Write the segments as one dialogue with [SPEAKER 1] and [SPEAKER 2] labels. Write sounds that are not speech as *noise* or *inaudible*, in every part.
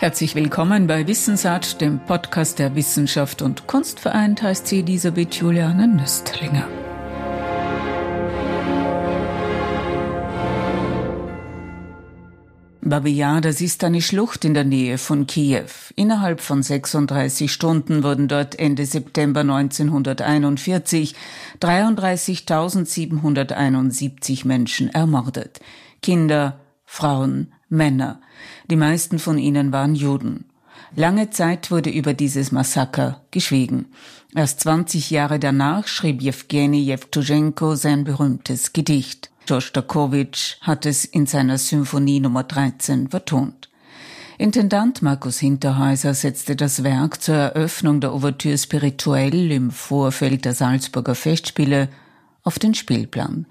[SPEAKER 1] Herzlich willkommen bei Wissensart, dem Podcast der Wissenschaft und Kunst vereint, heißt sie Elisabeth Juliane Nüstlinger. Babi das ist eine Schlucht in der Nähe von Kiew. Innerhalb von 36 Stunden wurden dort Ende September 1941 33.771 Menschen ermordet. Kinder, Frauen, Männer. Die meisten von ihnen waren Juden. Lange Zeit wurde über dieses Massaker geschwiegen. Erst 20 Jahre danach schrieb Jewgeni Jewtuschenko sein berühmtes Gedicht. Schostakowitsch hat es in seiner Symphonie Nummer 13 vertont. Intendant Markus Hinterhäuser setzte das Werk zur Eröffnung der Ouvertüre Spirituell im Vorfeld der Salzburger Festspiele auf den Spielplan.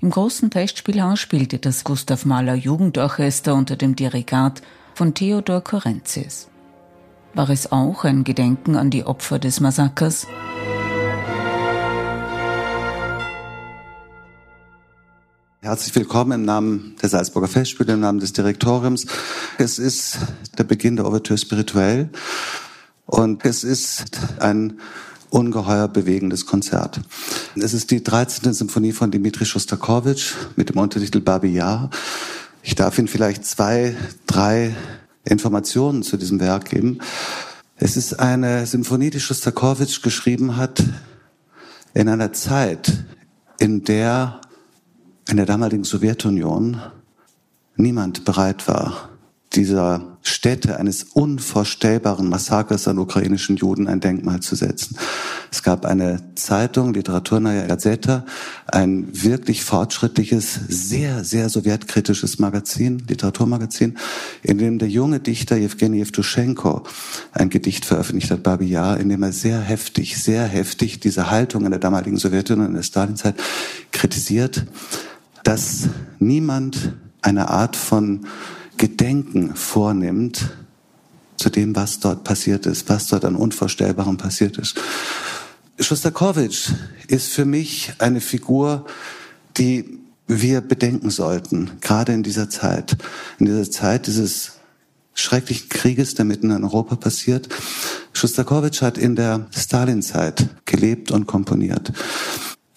[SPEAKER 1] Im großen Festspielhaus spielte das Gustav Mahler Jugendorchester unter dem Dirigat von Theodor Korenzis. War es auch ein Gedenken an die Opfer des Massakers?
[SPEAKER 2] Herzlich willkommen im Namen der Salzburger Festspiele, im Namen des Direktoriums. Es ist der Beginn der Ouvertüre Spirituell und es ist ein ungeheuer bewegendes Konzert. Es ist die 13. Symphonie von Dmitri Schostakowitsch mit dem Untertitel Babi Yar. Ich darf Ihnen vielleicht zwei, drei Informationen zu diesem Werk geben. Es ist eine Symphonie, die Schostakowitsch geschrieben hat in einer Zeit, in der in der damaligen Sowjetunion niemand bereit war, dieser Städte eines unvorstellbaren Massakers an ukrainischen Juden ein Denkmal zu setzen. Es gab eine Zeitung, Literaturnaya Gazeta, ein wirklich fortschrittliches, sehr, sehr sowjetkritisches Magazin, Literaturmagazin, in dem der junge Dichter Jewgeni Jewtuschenko ein Gedicht veröffentlicht hat, Babi Yar, in dem er sehr heftig, sehr heftig diese Haltung in der damaligen Sowjetunion, in der Stalinzeit kritisiert, dass niemand eine Art von Gedenken vornimmt zu dem, was dort passiert ist, was dort an Unvorstellbarem passiert ist. Schostakowitsch ist für mich eine Figur, die wir bedenken sollten, gerade in dieser Zeit, in dieser Zeit dieses schrecklichen Krieges, der mitten in Europa passiert. Schostakowitsch hat in der Stalinzeit gelebt und komponiert.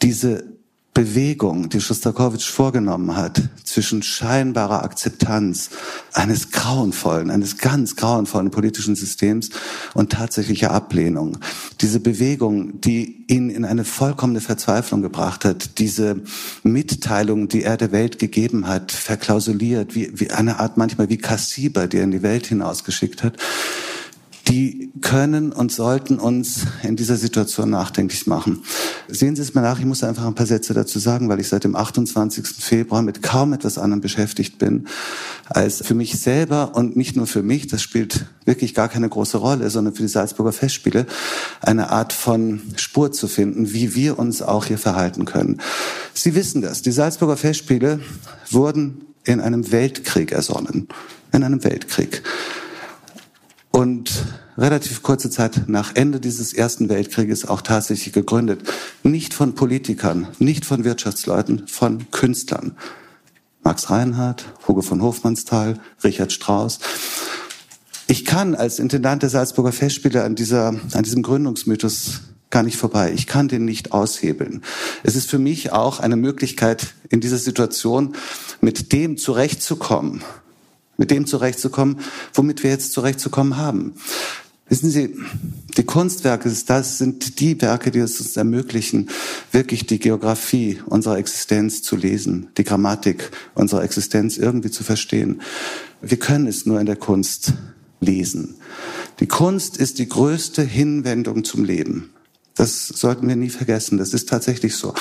[SPEAKER 2] Diese Bewegung, die Schostakowitsch vorgenommen hat, zwischen scheinbarer Akzeptanz eines grauenvollen, eines ganz grauenvollen politischen Systems und tatsächlicher Ablehnung. Diese Bewegung, die ihn in eine vollkommene Verzweiflung gebracht hat, diese Mitteilung, die er der Welt gegeben hat, verklausuliert, wie, wie eine Art manchmal wie Kassiber, die er in die Welt hinausgeschickt hat, die können und sollten uns in dieser Situation nachdenklich machen. Sehen Sie es mir nach, ich muss einfach ein paar Sätze dazu sagen, weil ich seit dem 28. Februar mit kaum etwas anderem beschäftigt bin, als für mich selber und nicht nur für mich, das spielt wirklich gar keine große Rolle, sondern für die Salzburger Festspiele, eine Art von Spur zu finden, wie wir uns auch hier verhalten können. Sie wissen das, die Salzburger Festspiele wurden in einem Weltkrieg ersonnen. In einem Weltkrieg. Und relativ kurze Zeit nach Ende dieses Ersten Weltkrieges auch tatsächlich gegründet. Nicht von Politikern, nicht von Wirtschaftsleuten, von Künstlern. Max Reinhardt, Hugo von Hofmannsthal, Richard Strauss. Ich kann als Intendant der Salzburger Festspiele an dieser, an diesem Gründungsmythos gar nicht vorbei. Ich kann den nicht aushebeln. Es ist für mich auch eine Möglichkeit, in dieser Situation mit dem zurechtzukommen, mit dem zurechtzukommen, womit wir jetzt zurechtzukommen haben. Wissen Sie, die Kunstwerke, das sind die Werke, die es uns ermöglichen, wirklich die Geografie unserer Existenz zu lesen, die Grammatik unserer Existenz irgendwie zu verstehen. Wir können es nur in der Kunst lesen. Die Kunst ist die größte Hinwendung zum Leben. Das sollten wir nie vergessen. Das ist tatsächlich so.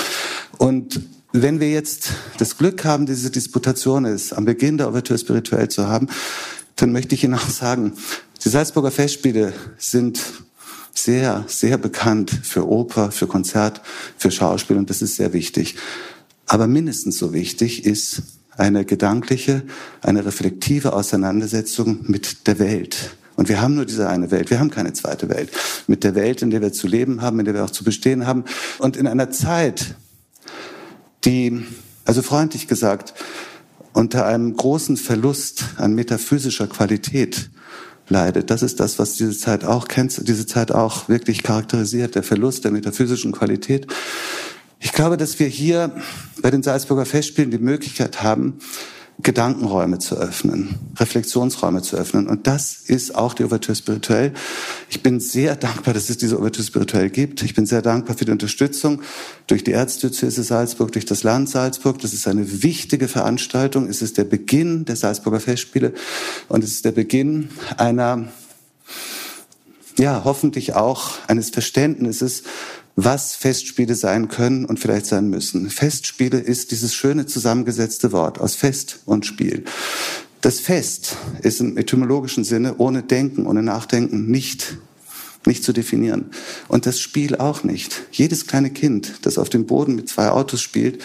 [SPEAKER 2] Und wenn wir jetzt das Glück haben, diese Disputation ist, am Beginn der Ouvertüre spirituell zu haben, dann möchte ich Ihnen auch sagen, die Salzburger Festspiele sind sehr, sehr bekannt für Oper, für Konzert, für Schauspiel und das ist sehr wichtig. Aber mindestens so wichtig ist eine gedankliche, eine reflektive Auseinandersetzung mit der Welt. Und wir haben nur diese eine Welt. Wir haben keine zweite Welt. Mit der Welt, in der wir zu leben haben, in der wir auch zu bestehen haben. Und in einer Zeit, die, also freundlich gesagt, unter einem großen Verlust an metaphysischer Qualität leidet. Das ist das, was diese Zeit auch kennt, diese Zeit auch wirklich charakterisiert, der Verlust der metaphysischen Qualität. Ich glaube, dass wir hier bei den Salzburger Festspielen die Möglichkeit haben, Gedankenräume zu öffnen, Reflexionsräume zu öffnen. Und das ist auch die Ouverture spirituell. Ich bin sehr dankbar, dass es diese Ouverture spirituell gibt. Ich bin sehr dankbar für die Unterstützung durch die Erzdiözese Salzburg, durch das Land Salzburg. Das ist eine wichtige Veranstaltung. Es ist der Beginn der Salzburger Festspiele und es ist der Beginn einer ja, hoffentlich auch eines Verständnisses was Festspiele sein können und vielleicht sein müssen. Festspiele ist dieses schöne zusammengesetzte Wort aus Fest und Spiel. Das Fest ist im etymologischen Sinne ohne Denken, ohne Nachdenken nicht nicht zu definieren. Und das Spiel auch nicht. Jedes kleine Kind, das auf dem Boden mit zwei Autos spielt,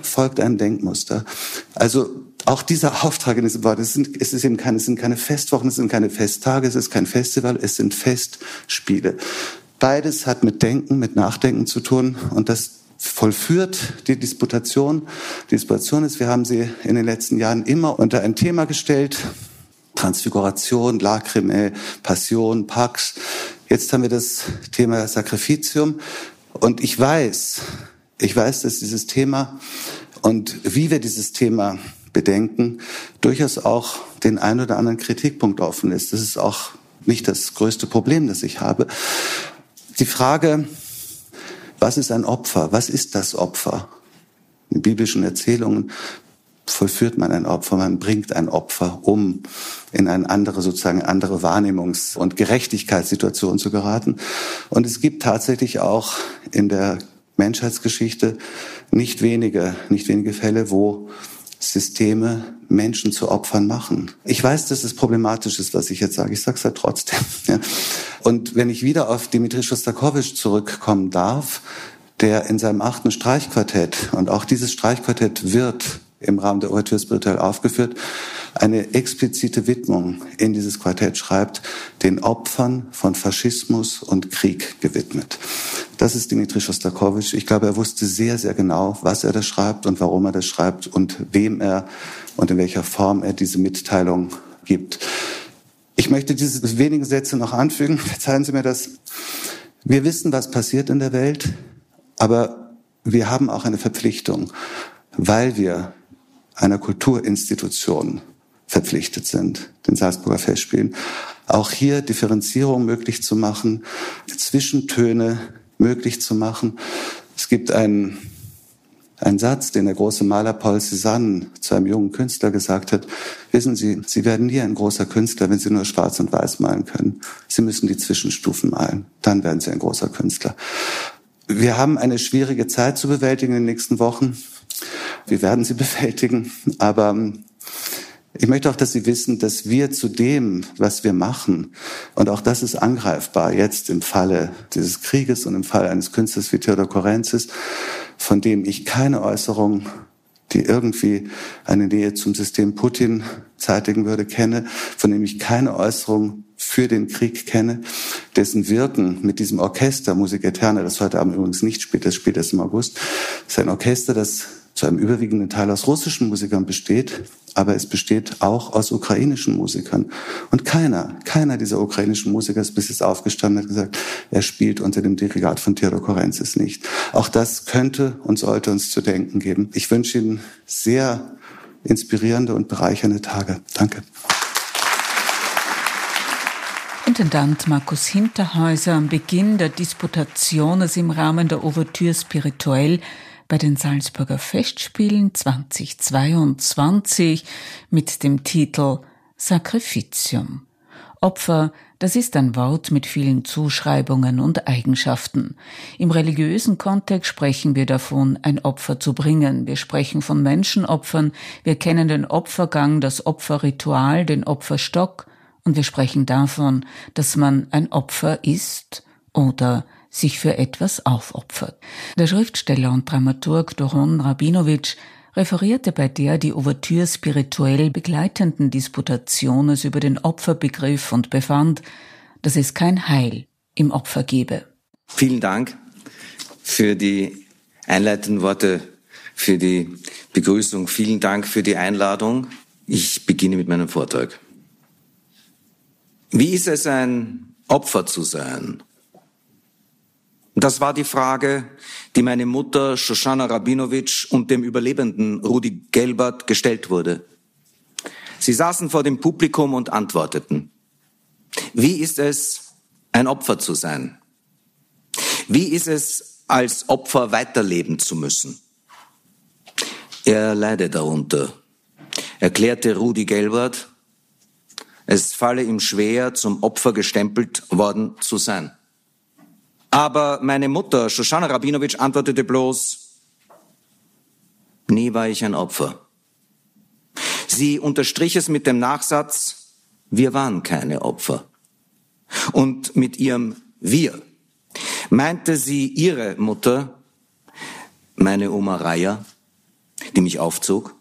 [SPEAKER 2] folgt einem Denkmuster. Also auch dieser Auftrag in diesem Wort, es, sind, es, ist eben keine, es sind keine Festwochen, es sind keine Festtage, es ist kein Festival, es sind Festspiele. Beides hat mit Denken, mit Nachdenken zu tun und das vollführt die Disputation. Die Disputation ist, wir haben sie in den letzten Jahren immer unter ein Thema gestellt. Transfiguration, Lacrimae, Passion, Pax. Jetzt haben wir das Thema Sacrificium. Und ich weiß, ich weiß, dass dieses Thema und wie wir dieses Thema bedenken, durchaus auch den ein oder anderen Kritikpunkt offen ist. Das ist auch nicht das größte Problem, das ich habe. Die Frage, was ist ein Opfer? Was ist das Opfer? In biblischen Erzählungen vollführt man ein Opfer, man bringt ein Opfer, um in eine andere, sozusagen andere Wahrnehmungs- und Gerechtigkeitssituation zu geraten. Und es gibt tatsächlich auch in der Menschheitsgeschichte nicht wenige, nicht wenige Fälle, wo Systeme Menschen zu Opfern machen. Ich weiß, dass es problematisch ist, was ich jetzt sage. Ich sage es halt trotzdem. *laughs* Und wenn ich wieder auf Dimitri Schostakowitsch zurückkommen darf, der in seinem achten Streichquartett, und auch dieses Streichquartett wird im Rahmen der Ouverture spirituell aufgeführt, eine explizite Widmung in dieses Quartett schreibt, den Opfern von Faschismus und Krieg gewidmet. Das ist Dimitri Schostakowitsch. Ich glaube, er wusste sehr, sehr genau, was er da schreibt und warum er das schreibt und wem er und in welcher Form er diese Mitteilung gibt. Ich möchte diese wenigen Sätze noch anfügen. Verzeihen Sie mir das. Wir wissen, was passiert in der Welt, aber wir haben auch eine Verpflichtung, weil wir einer Kulturinstitution verpflichtet sind, den Salzburger Festspielen, auch hier Differenzierung möglich zu machen, Zwischentöne möglich zu machen. Es gibt einen, einen Satz, den der große Maler Paul Cézanne zu einem jungen Künstler gesagt hat. Wissen Sie, Sie werden nie ein großer Künstler, wenn Sie nur schwarz und weiß malen können. Sie müssen die Zwischenstufen malen. Dann werden Sie ein großer Künstler. Wir haben eine schwierige Zeit zu bewältigen in den nächsten Wochen. Wir werden sie *laughs* bewältigen. Aber ähm, ich möchte auch, dass Sie wissen, dass wir zu dem, was wir machen, und auch das ist angreifbar jetzt im Falle dieses Krieges und im Fall eines Künstlers wie Theodor Korenzis, von dem ich keine Äußerung, die irgendwie eine Nähe zum System Putin zeitigen würde, kenne, von dem ich keine Äußerung für den Krieg kenne, dessen Wirken mit diesem Orchester Musik Eterna, das heute Abend übrigens nicht spielt, das spielt erst im August, ist ein Orchester, das zu einem überwiegenden Teil aus russischen Musikern besteht, aber es besteht auch aus ukrainischen Musikern. Und keiner, keiner dieser ukrainischen Musiker ist bis jetzt aufgestanden und gesagt, er spielt unter dem Dirigat von Theodor Korenzis nicht. Auch das könnte und sollte uns zu denken geben. Ich wünsche Ihnen sehr inspirierende und bereichernde Tage. Danke.
[SPEAKER 1] Intendant Markus Hinterhäuser am Beginn der Disputationen im Rahmen der Ouvertüre Spirituell bei den Salzburger Festspielen 2022 mit dem Titel Sacrificium. Opfer, das ist ein Wort mit vielen Zuschreibungen und Eigenschaften. Im religiösen Kontext sprechen wir davon, ein Opfer zu bringen. Wir sprechen von Menschenopfern, wir kennen den Opfergang, das Opferritual, den Opferstock, und wir sprechen davon, dass man ein Opfer ist oder sich für etwas aufopfert. Der Schriftsteller und Dramaturg Doron Rabinowitsch referierte bei der die Ouvertüre spirituell begleitenden Disputationen über den Opferbegriff und befand, dass es kein Heil im Opfer gebe.
[SPEAKER 3] Vielen Dank für die einleitenden Worte, für die Begrüßung. Vielen Dank für die Einladung. Ich beginne mit meinem Vortrag. Wie ist es, ein Opfer zu sein? Das war die Frage, die meine Mutter Shoshana Rabinowitsch und dem Überlebenden Rudi Gelbert gestellt wurde. Sie saßen vor dem Publikum und antworteten. Wie ist es, ein Opfer zu sein? Wie ist es, als Opfer weiterleben zu müssen? Er leide darunter, erklärte Rudi Gelbert. Es falle ihm schwer, zum Opfer gestempelt worden zu sein. Aber meine Mutter, Shoshana Rabinowitsch, antwortete bloß, nie war ich ein Opfer. Sie unterstrich es mit dem Nachsatz, wir waren keine Opfer. Und mit ihrem Wir meinte sie ihre Mutter, meine Oma Raya, die mich aufzog,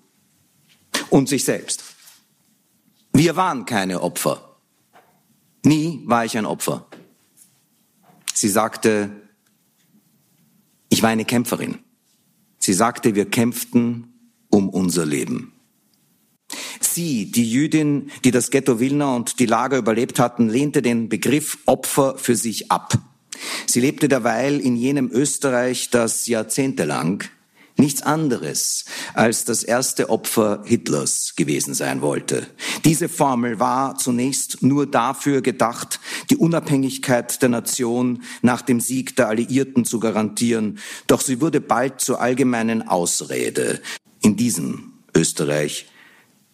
[SPEAKER 3] und sich selbst. Wir waren keine Opfer. Nie war ich ein Opfer. Sie sagte, ich war eine Kämpferin. Sie sagte, wir kämpften um unser Leben. Sie, die Jüdin, die das Ghetto Wilna und die Lager überlebt hatten, lehnte den Begriff Opfer für sich ab. Sie lebte derweil in jenem Österreich, das jahrzehntelang nichts anderes als das erste Opfer Hitlers gewesen sein wollte. Diese Formel war zunächst nur dafür gedacht, die Unabhängigkeit der Nation nach dem Sieg der Alliierten zu garantieren, doch sie wurde bald zur allgemeinen Ausrede. In diesem Österreich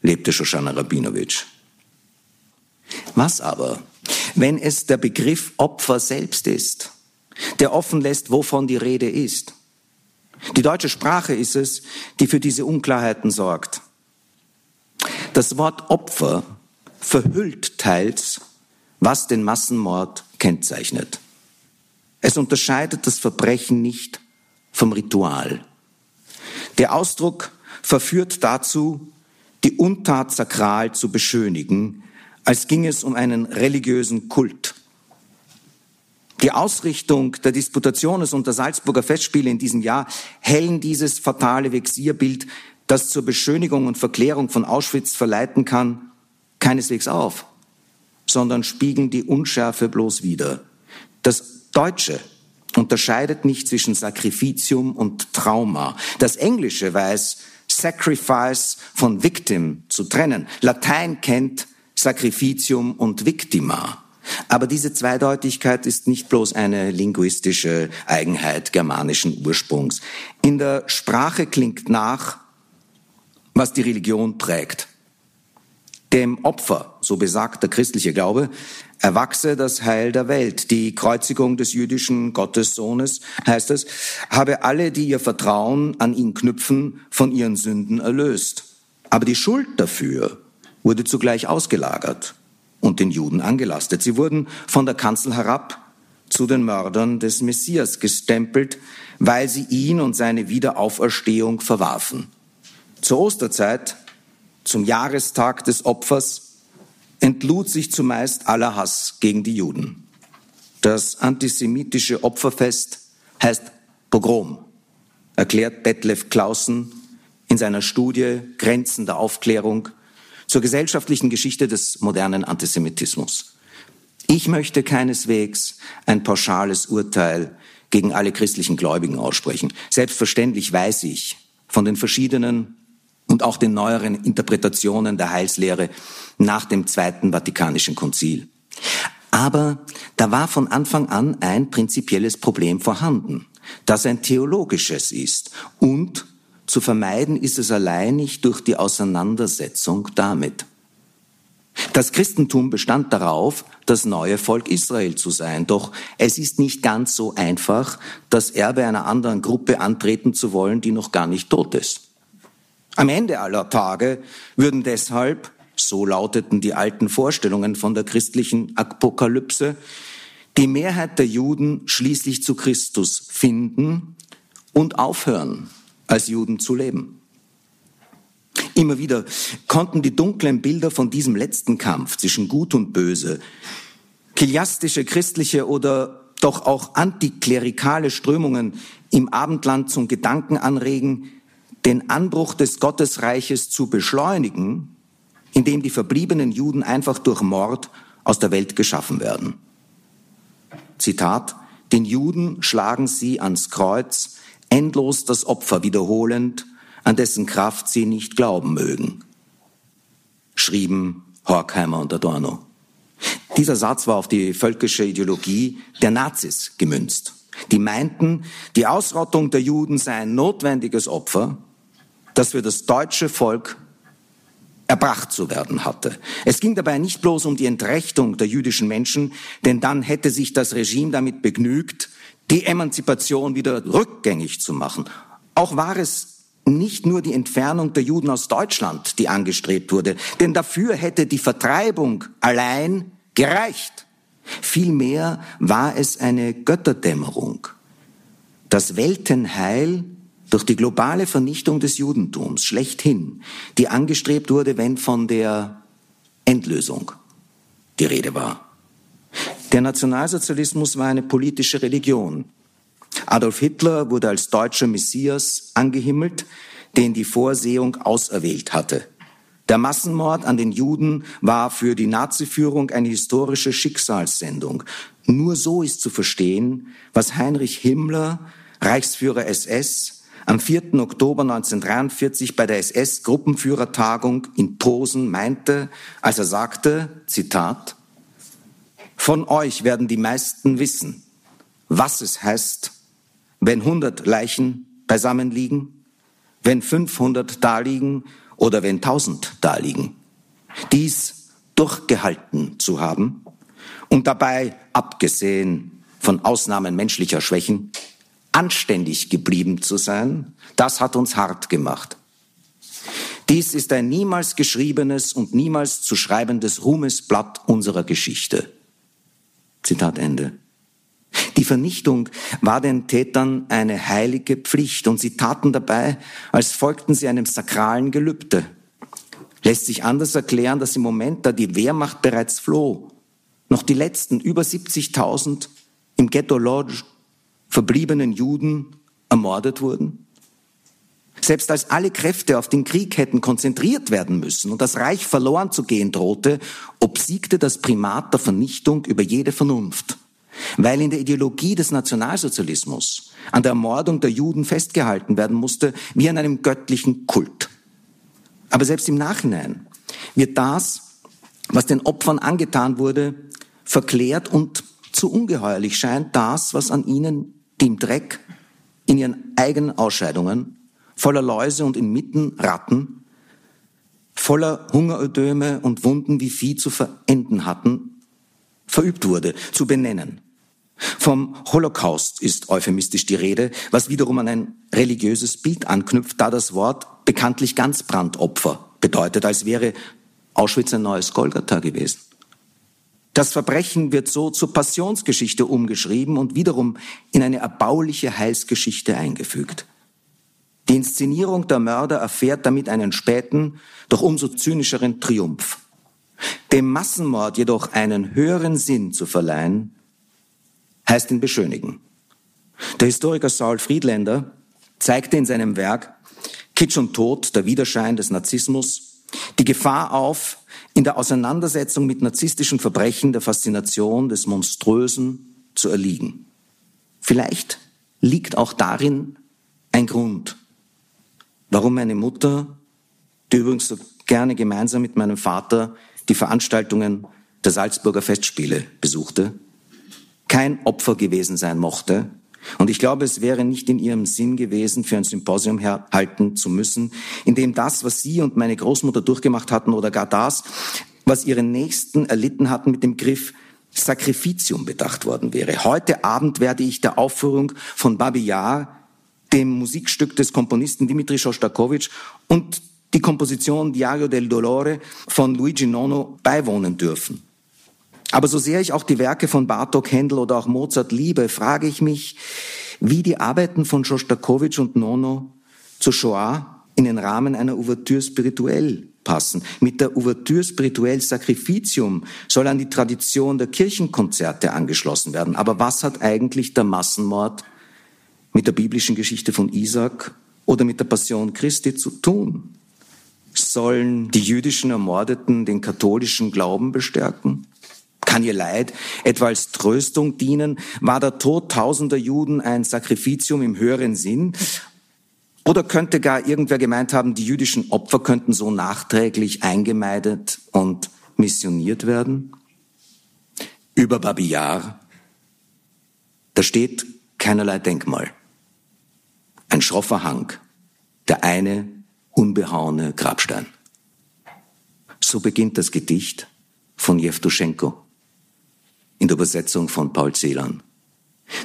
[SPEAKER 3] lebte Shoshana Rabinowitsch. Was aber, wenn es der Begriff Opfer selbst ist, der offen lässt, wovon die Rede ist? Die deutsche Sprache ist es, die für diese Unklarheiten sorgt. Das Wort Opfer verhüllt teils, was den Massenmord kennzeichnet. Es unterscheidet das Verbrechen nicht vom Ritual. Der Ausdruck verführt dazu, die Untat sakral zu beschönigen, als ging es um einen religiösen Kult. Die Ausrichtung der Disputationes und der Salzburger Festspiele in diesem Jahr hellen dieses fatale Vexierbild, das zur Beschönigung und Verklärung von Auschwitz verleiten kann, keineswegs auf, sondern spiegeln die Unschärfe bloß wider. Das Deutsche unterscheidet nicht zwischen Sacrificium und Trauma. Das Englische weiß, Sacrifice von Victim zu trennen. Latein kennt Sacrificium und Victima. Aber diese Zweideutigkeit ist nicht bloß eine linguistische Eigenheit germanischen Ursprungs. In der Sprache klingt nach, was die Religion prägt. Dem Opfer, so besagt der christliche Glaube, erwachse das Heil der Welt. Die Kreuzigung des jüdischen Gottessohnes, heißt es, habe alle, die ihr Vertrauen an ihn knüpfen, von ihren Sünden erlöst. Aber die Schuld dafür wurde zugleich ausgelagert und den Juden angelastet. Sie wurden von der Kanzel herab zu den Mördern des Messias gestempelt, weil sie ihn und seine Wiederauferstehung verwarfen. Zur Osterzeit, zum Jahrestag des Opfers, entlud sich zumeist aller Hass gegen die Juden. Das antisemitische Opferfest heißt Pogrom, erklärt Detlef Clausen in seiner Studie Grenzen der Aufklärung zur gesellschaftlichen Geschichte des modernen Antisemitismus. Ich möchte keineswegs ein pauschales Urteil gegen alle christlichen Gläubigen aussprechen. Selbstverständlich weiß ich von den verschiedenen und auch den neueren Interpretationen der Heilslehre nach dem Zweiten Vatikanischen Konzil. Aber da war von Anfang an ein prinzipielles Problem vorhanden, das ein theologisches ist und zu vermeiden ist es allein nicht durch die Auseinandersetzung damit. Das Christentum bestand darauf, das neue Volk Israel zu sein. Doch es ist nicht ganz so einfach, das Erbe einer anderen Gruppe antreten zu wollen, die noch gar nicht tot ist. Am Ende aller Tage würden deshalb, so lauteten die alten Vorstellungen von der christlichen Apokalypse, die Mehrheit der Juden schließlich zu Christus finden und aufhören, als Juden zu leben. Immer wieder konnten die dunklen Bilder von diesem letzten Kampf zwischen Gut und Böse, kiliastische, christliche oder doch auch antiklerikale Strömungen im Abendland zum Gedanken anregen, den Anbruch des Gottesreiches zu beschleunigen, indem die verbliebenen Juden einfach durch Mord aus der Welt geschaffen werden. Zitat, den Juden schlagen sie ans Kreuz, endlos das Opfer wiederholend, an dessen Kraft sie nicht glauben mögen, schrieben Horkheimer und Adorno. Dieser Satz war auf die völkische Ideologie der Nazis gemünzt. Die meinten, die Ausrottung der Juden sei ein notwendiges Opfer, das für das deutsche Volk erbracht zu werden hatte. Es ging dabei nicht bloß um die Entrechtung der jüdischen Menschen, denn dann hätte sich das Regime damit begnügt, die Emanzipation wieder rückgängig zu machen. Auch war es nicht nur die Entfernung der Juden aus Deutschland, die angestrebt wurde, denn dafür hätte die Vertreibung allein gereicht. Vielmehr war es eine Götterdämmerung. Das Weltenheil durch die globale Vernichtung des Judentums schlechthin, die angestrebt wurde, wenn von der Endlösung die Rede war. Der Nationalsozialismus war eine politische Religion. Adolf Hitler wurde als deutscher Messias angehimmelt, den die Vorsehung auserwählt hatte. Der Massenmord an den Juden war für die Naziführung eine historische Schicksalssendung. Nur so ist zu verstehen, was Heinrich Himmler, Reichsführer SS, am 4. Oktober 1943 bei der SS-Gruppenführertagung in Posen meinte, als er sagte, Zitat, von euch werden die meisten wissen, was es heißt, wenn 100 Leichen beisammen liegen, wenn 500 daliegen oder wenn 1000 daliegen. Dies durchgehalten zu haben und dabei, abgesehen von Ausnahmen menschlicher Schwächen, anständig geblieben zu sein, das hat uns hart gemacht. Dies ist ein niemals geschriebenes und niemals zu schreibendes Ruhmesblatt unserer Geschichte. Zitat Ende. Die Vernichtung war den Tätern eine heilige Pflicht und sie taten dabei, als folgten sie einem sakralen Gelübde. Lässt sich anders erklären, dass im Moment, da die Wehrmacht bereits floh, noch die letzten über 70.000 im Ghetto Lodge verbliebenen Juden ermordet wurden? Selbst als alle Kräfte auf den Krieg hätten konzentriert werden müssen und das Reich verloren zu gehen drohte, obsiegte das Primat der Vernichtung über jede Vernunft. Weil in der Ideologie des Nationalsozialismus an der Ermordung der Juden festgehalten werden musste, wie an einem göttlichen Kult. Aber selbst im Nachhinein wird das, was den Opfern angetan wurde, verklärt und zu ungeheuerlich scheint das, was an ihnen, die im Dreck, in ihren eigenen Ausscheidungen, voller Läuse und inmitten Ratten, voller Hungerödöme und Wunden wie Vieh zu verenden hatten, verübt wurde, zu benennen. Vom Holocaust ist euphemistisch die Rede, was wiederum an ein religiöses Bild anknüpft, da das Wort bekanntlich Ganzbrandopfer bedeutet, als wäre Auschwitz ein neues Golgatha gewesen. Das Verbrechen wird so zur Passionsgeschichte umgeschrieben und wiederum in eine erbauliche Heilsgeschichte eingefügt. Die Inszenierung der Mörder erfährt damit einen späten, doch umso zynischeren Triumph. Dem Massenmord jedoch einen höheren Sinn zu verleihen, heißt ihn beschönigen. Der Historiker Saul Friedländer zeigte in seinem Werk Kitsch und Tod, der Widerschein des Narzissmus, die Gefahr auf, in der Auseinandersetzung mit narzisstischen Verbrechen der Faszination des Monströsen zu erliegen. Vielleicht liegt auch darin ein Grund, warum meine Mutter, die übrigens so gerne gemeinsam mit meinem Vater die Veranstaltungen der Salzburger Festspiele besuchte, kein Opfer gewesen sein mochte. Und ich glaube, es wäre nicht in ihrem Sinn gewesen, für ein Symposium halten zu müssen, in dem das, was sie und meine Großmutter durchgemacht hatten oder gar das, was ihre Nächsten erlitten hatten, mit dem Griff Sacrificium bedacht worden wäre. Heute Abend werde ich der Aufführung von Babi Yar, dem Musikstück des Komponisten Dimitri Shostakovich und die Komposition Diario del Dolore von Luigi Nono beiwohnen dürfen. Aber so sehr ich auch die Werke von Bartok, Händel oder auch Mozart liebe, frage ich mich, wie die Arbeiten von Shostakovich und Nono zur Shoah in den Rahmen einer Ouvertüre spirituell passen. Mit der Ouvertüre spirituell Sacrificium soll an die Tradition der Kirchenkonzerte angeschlossen werden. Aber was hat eigentlich der Massenmord mit der biblischen Geschichte von Isaac oder mit der Passion Christi zu tun? Sollen die jüdischen Ermordeten den katholischen Glauben bestärken? Kann ihr Leid etwa als Tröstung dienen? War der Tod tausender Juden ein Sakrificium im höheren Sinn? Oder könnte gar irgendwer gemeint haben, die jüdischen Opfer könnten so nachträglich eingemeidet und missioniert werden? Über Babi Yar, da steht keinerlei Denkmal. Ein schroffer Hang, der eine unbehauene Grabstein. So beginnt das Gedicht von Jewtuschenko in der Übersetzung von Paul Celan,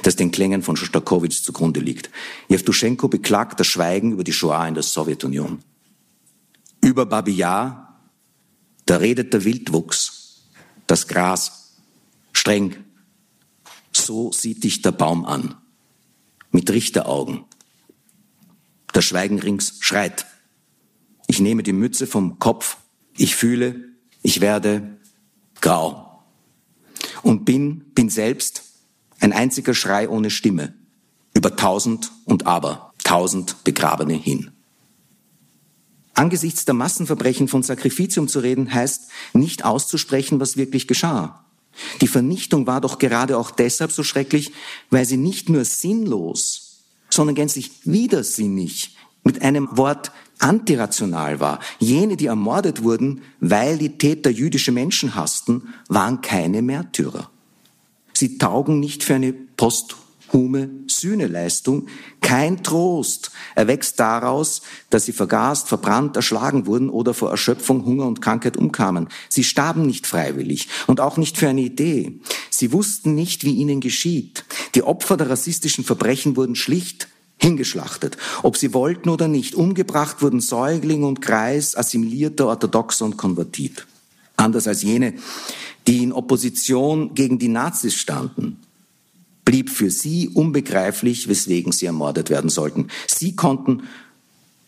[SPEAKER 3] das den Klängen von Schostakowitsch zugrunde liegt. Jewtuschenko beklagt das Schweigen über die Shoah in der Sowjetunion. Über Babi Yar, da redet der Wildwuchs, das Gras, streng. So sieht dich der Baum an, mit Richteraugen. Das Schweigen rings schreit. Ich nehme die Mütze vom Kopf, ich fühle, ich werde grau und bin, bin selbst ein einziger Schrei ohne Stimme über tausend und aber, tausend Begrabene hin. Angesichts der Massenverbrechen von Sakrifitium zu reden, heißt nicht auszusprechen, was wirklich geschah. Die Vernichtung war doch gerade auch deshalb so schrecklich, weil sie nicht nur sinnlos, sondern gänzlich widersinnig mit einem Wort antirational war. Jene, die ermordet wurden, weil die Täter jüdische Menschen hassten, waren keine Märtyrer. Sie taugen nicht für eine posthume Sühneleistung. Kein Trost erwächst daraus, dass sie vergast, verbrannt, erschlagen wurden oder vor Erschöpfung, Hunger und Krankheit umkamen. Sie starben nicht freiwillig und auch nicht für eine Idee. Sie wussten nicht, wie ihnen geschieht. Die Opfer der rassistischen Verbrechen wurden schlicht hingeschlachtet, ob sie wollten oder nicht. Umgebracht wurden Säugling und Kreis, assimilierter, orthodoxer und konvertit. Anders als jene, die in Opposition gegen die Nazis standen, blieb für sie unbegreiflich, weswegen sie ermordet werden sollten. Sie konnten,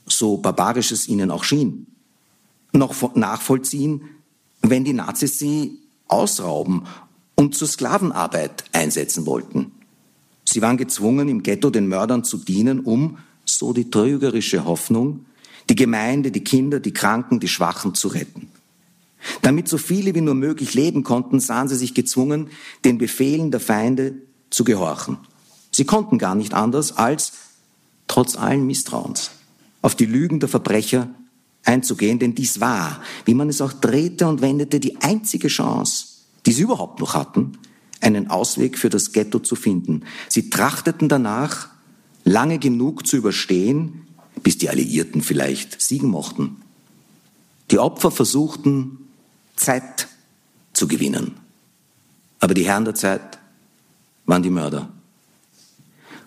[SPEAKER 3] so barbarisch es ihnen auch schien, noch nachvollziehen, wenn die Nazis sie ausrauben und zur Sklavenarbeit einsetzen wollten. Sie waren gezwungen, im Ghetto den Mördern zu dienen, um, so die trügerische Hoffnung, die Gemeinde, die Kinder, die Kranken, die Schwachen zu retten. Damit so viele wie nur möglich leben konnten, sahen sie sich gezwungen, den Befehlen der Feinde zu gehorchen. Sie konnten gar nicht anders, als, trotz allen Misstrauens, auf die Lügen der Verbrecher einzugehen, denn dies war, wie man es auch drehte und wendete, die einzige Chance, die sie überhaupt noch hatten, einen Ausweg für das Ghetto zu finden. Sie trachteten danach, lange genug zu überstehen, bis die Alliierten vielleicht siegen mochten. Die Opfer versuchten, Zeit zu gewinnen. Aber die Herren der Zeit waren die Mörder.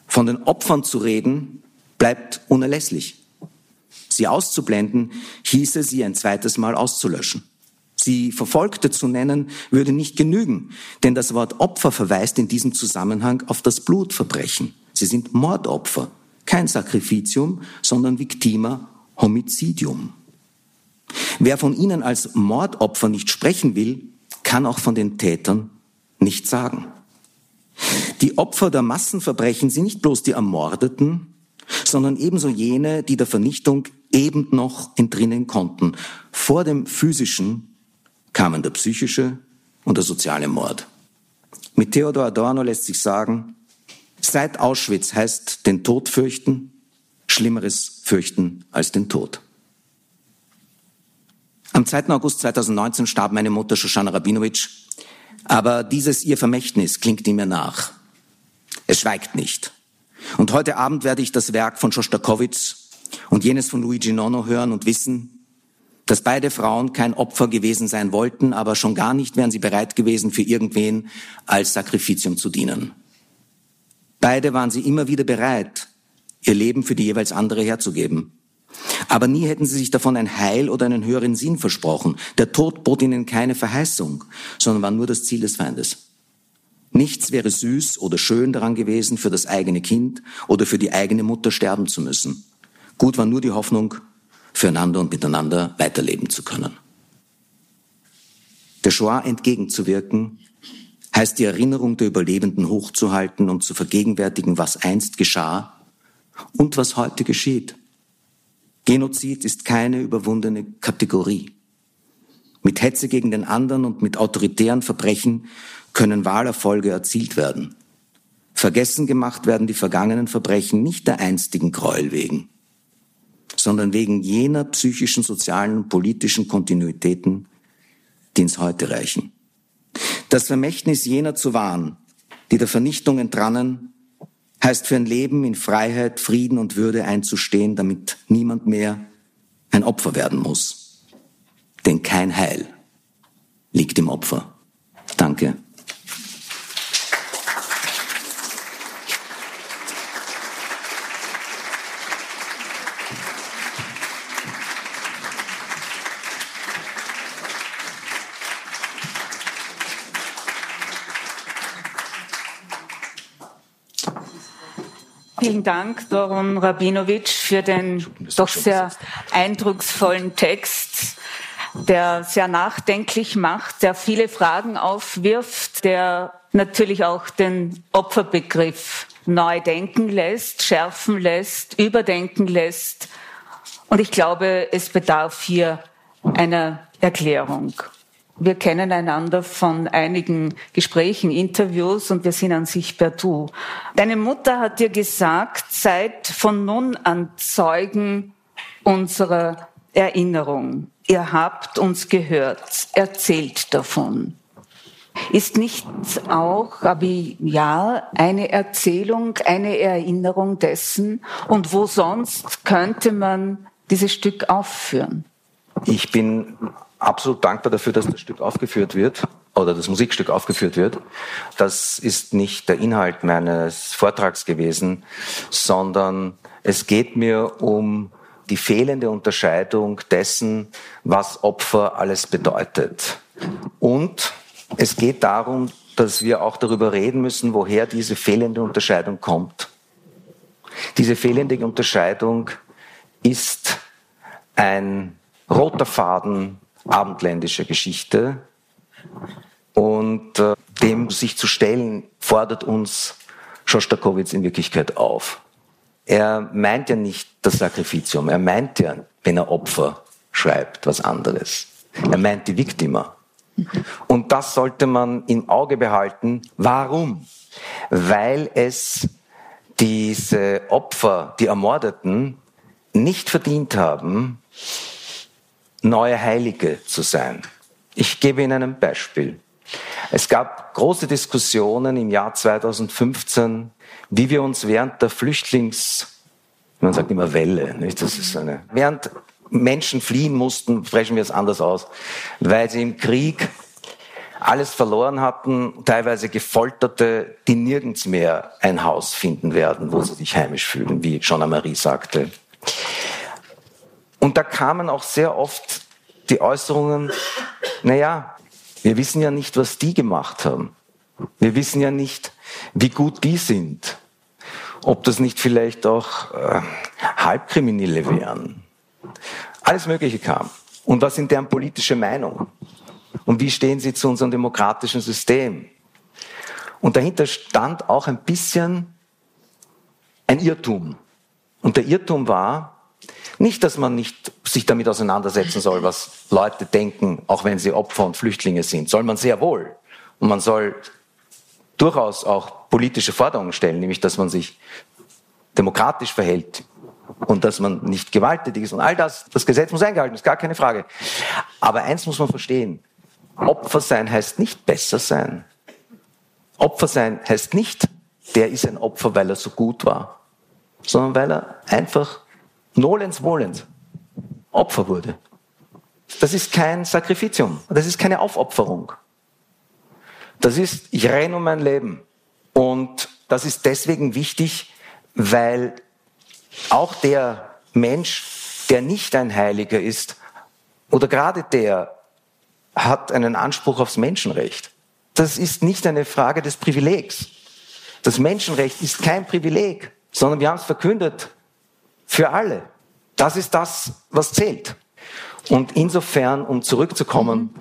[SPEAKER 3] Von den Opfern zu reden, bleibt unerlässlich. Sie auszublenden, hieße sie ein zweites Mal auszulöschen. Sie Verfolgte zu nennen, würde nicht genügen, denn das Wort Opfer verweist in diesem Zusammenhang auf das Blutverbrechen. Sie sind Mordopfer, kein Sakrifitium, sondern Victima Homizidium. Wer von ihnen als Mordopfer nicht sprechen will, kann auch von den Tätern nicht sagen. Die Opfer der Massenverbrechen sind nicht bloß die Ermordeten, sondern ebenso jene, die der Vernichtung eben noch entrinnen konnten, vor dem physischen kamen der psychische und der soziale Mord. Mit Theodor Adorno lässt sich sagen, seit Auschwitz heißt den Tod fürchten, Schlimmeres fürchten als den Tod. Am 2. August 2019 starb meine Mutter Shoshana Rabinowitsch, aber dieses ihr Vermächtnis klingt in mir nach. Es schweigt nicht. Und heute Abend werde ich das Werk von Schostakowitz und jenes von Luigi Nono hören und wissen, dass beide Frauen kein Opfer gewesen sein wollten, aber schon gar nicht wären sie bereit gewesen, für irgendwen als Sakrifitium zu dienen. Beide waren sie immer wieder bereit, ihr Leben für die jeweils andere herzugeben. Aber nie hätten sie sich davon ein Heil oder einen höheren Sinn versprochen. Der Tod bot ihnen keine Verheißung, sondern war nur das Ziel des Feindes. Nichts wäre süß oder schön daran gewesen, für das eigene Kind oder für die eigene Mutter sterben zu müssen. Gut war nur die Hoffnung, füreinander und miteinander weiterleben zu können. Der Shoah entgegenzuwirken, heißt die Erinnerung der Überlebenden hochzuhalten und zu vergegenwärtigen, was einst geschah und was heute geschieht. Genozid ist keine überwundene Kategorie. Mit Hetze gegen den anderen und mit autoritären Verbrechen können Wahlerfolge erzielt werden. Vergessen gemacht werden die vergangenen Verbrechen nicht der einstigen Gräuel wegen, sondern wegen jener psychischen, sozialen und politischen Kontinuitäten, die ins Heute reichen. Das Vermächtnis jener zu wahren, die der Vernichtung entrannen, heißt für ein Leben in Freiheit, Frieden und Würde einzustehen, damit niemand mehr ein Opfer werden muss. Denn kein Heil liegt im Opfer. Danke.
[SPEAKER 1] Vielen Dank, Doron Rabinovic, für den doch sehr eindrucksvollen Text, der sehr nachdenklich macht, der viele Fragen aufwirft, der natürlich auch den Opferbegriff neu denken lässt, schärfen lässt, überdenken lässt. Und ich glaube, es bedarf hier einer Erklärung. Wir kennen einander von einigen Gesprächen, Interviews und wir sind an sich per Du. Deine Mutter hat dir gesagt, seid von nun an Zeugen unserer Erinnerung. Ihr habt uns gehört, erzählt davon. Ist nicht auch, aber ja, eine Erzählung, eine Erinnerung dessen? Und wo sonst könnte man dieses Stück aufführen?
[SPEAKER 3] Ich bin absolut dankbar dafür, dass das Stück aufgeführt wird oder das Musikstück aufgeführt wird. Das ist nicht der Inhalt meines Vortrags gewesen, sondern es geht mir um die fehlende Unterscheidung dessen, was Opfer alles bedeutet. Und es geht darum, dass wir auch darüber reden müssen, woher diese fehlende Unterscheidung kommt. Diese fehlende Unterscheidung ist ein roter Faden abendländischer Geschichte. Und äh, dem sich zu stellen, fordert uns Schostakowitz in Wirklichkeit auf. Er meint ja nicht das Sakrificium, er meint ja, wenn er Opfer schreibt, was anderes. Er meint die Viktima. Und das sollte man im Auge behalten. Warum? Weil es diese Opfer, die Ermordeten, nicht verdient haben, neue Heilige zu sein. Ich gebe Ihnen ein Beispiel. Es gab große Diskussionen im Jahr 2015, wie wir uns während der Flüchtlings, man sagt immer Welle, nicht? Das ist eine, während Menschen fliehen mussten, sprechen wir es anders aus, weil sie im Krieg alles verloren hatten, teilweise Gefolterte, die nirgends mehr ein Haus finden werden, wo sie sich heimisch fühlen, wie Jean-Marie sagte. Und da kamen auch sehr oft die Äußerungen, naja, wir wissen ja nicht, was die gemacht haben. Wir wissen ja nicht, wie gut die sind. Ob das nicht vielleicht auch äh, Halbkriminelle wären. Alles Mögliche kam. Und was sind deren politische Meinung? Und wie stehen sie zu unserem demokratischen System? Und dahinter stand auch ein bisschen ein Irrtum. Und der Irrtum war, nicht, dass man nicht sich damit auseinandersetzen soll, was Leute denken, auch wenn sie Opfer und Flüchtlinge sind. Soll man sehr wohl. Und man soll durchaus auch politische Forderungen stellen, nämlich dass man sich demokratisch verhält und dass man nicht gewalttätig ist und all das. Das Gesetz muss eingehalten, ist gar keine Frage. Aber eins muss man verstehen. Opfer sein heißt nicht besser sein. Opfer sein heißt nicht, der ist ein Opfer, weil er so gut war, sondern weil er einfach nolens wohlens Opfer wurde. Das ist kein Sakrifitium. Das ist keine Aufopferung. Das ist, ich renne um mein Leben. Und das ist deswegen wichtig, weil auch der Mensch, der nicht ein Heiliger ist, oder gerade der, hat einen Anspruch aufs Menschenrecht. Das ist nicht eine Frage des Privilegs. Das Menschenrecht ist kein Privileg, sondern wir haben es verkündet, für alle. Das ist das, was zählt. Und insofern, um zurückzukommen,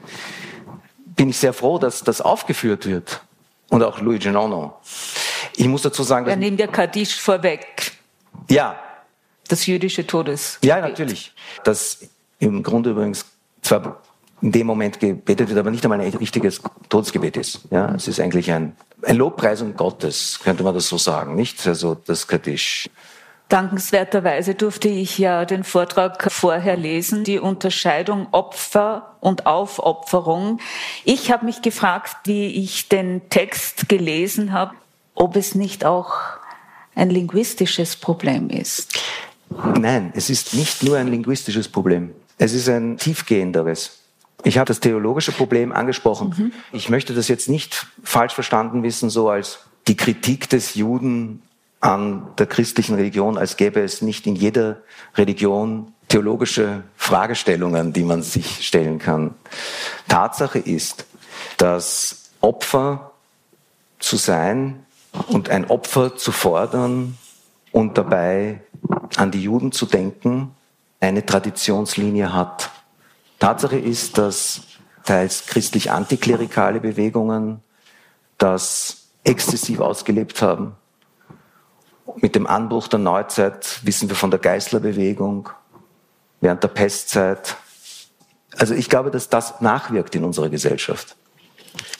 [SPEAKER 3] bin ich sehr froh, dass das aufgeführt wird. Und auch Luigi Nono. Ich muss dazu sagen,
[SPEAKER 1] dass. Ja, nehmen wir Kaddisch vorweg.
[SPEAKER 3] Ja.
[SPEAKER 1] Das jüdische Todes.
[SPEAKER 3] Ja, natürlich. Das im Grunde übrigens zwar in dem Moment gebetet wird, aber nicht einmal ein richtiges Todesgebet ist. Ja, es ist eigentlich ein, ein Lobpreisung Gottes, könnte man das so sagen, nicht? Also das Kaddisch.
[SPEAKER 1] Dankenswerterweise durfte ich ja den Vortrag vorher lesen, die Unterscheidung Opfer und Aufopferung. Ich habe mich gefragt, wie ich den Text gelesen habe, ob es nicht auch ein linguistisches Problem ist.
[SPEAKER 3] Nein, es ist nicht nur ein linguistisches Problem. Es ist ein tiefgehenderes. Ich habe das theologische Problem angesprochen. Mhm. Ich möchte das jetzt nicht falsch verstanden wissen, so als die Kritik des Juden an der christlichen Religion, als gäbe es nicht in jeder Religion theologische Fragestellungen, die man sich stellen kann. Tatsache ist, dass Opfer zu sein und ein Opfer zu fordern und dabei an die Juden zu denken, eine Traditionslinie hat. Tatsache ist, dass teils christlich antiklerikale Bewegungen das exzessiv ausgelebt haben. Mit dem Anbruch der Neuzeit wissen wir von der Geißlerbewegung, während der Pestzeit. Also ich glaube, dass das nachwirkt in unserer Gesellschaft.